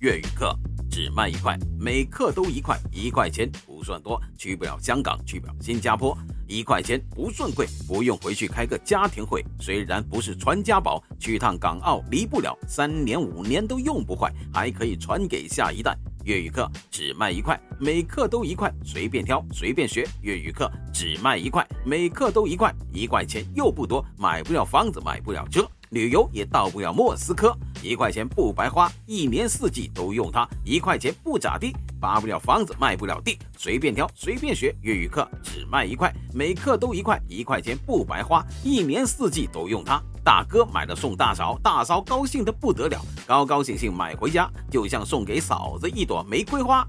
粤语课只卖一块，每课都一块，一块钱不算多，去不了香港，去不了新加坡，一块钱不算贵，不用回去开个家庭会。虽然不是传家宝，去趟港澳离不了，三年五年都用不坏，还可以传给下一代。粤语课只卖一块，每课都一块，随便挑，随便学。粤语课只卖一块，每课都一块，一块钱又不多，买不了房子，买不了车，旅游也到不了莫斯科。一块钱不白花，一年四季都用它。一块钱不咋地，扒不了房子，卖不了地，随便挑，随便学。粤语课只卖一块，每课都一块，一块钱不白花，一年四季都用它。大哥买了送大嫂，大嫂高兴的不得了，高高兴兴买回家，就像送给嫂子一朵玫瑰花。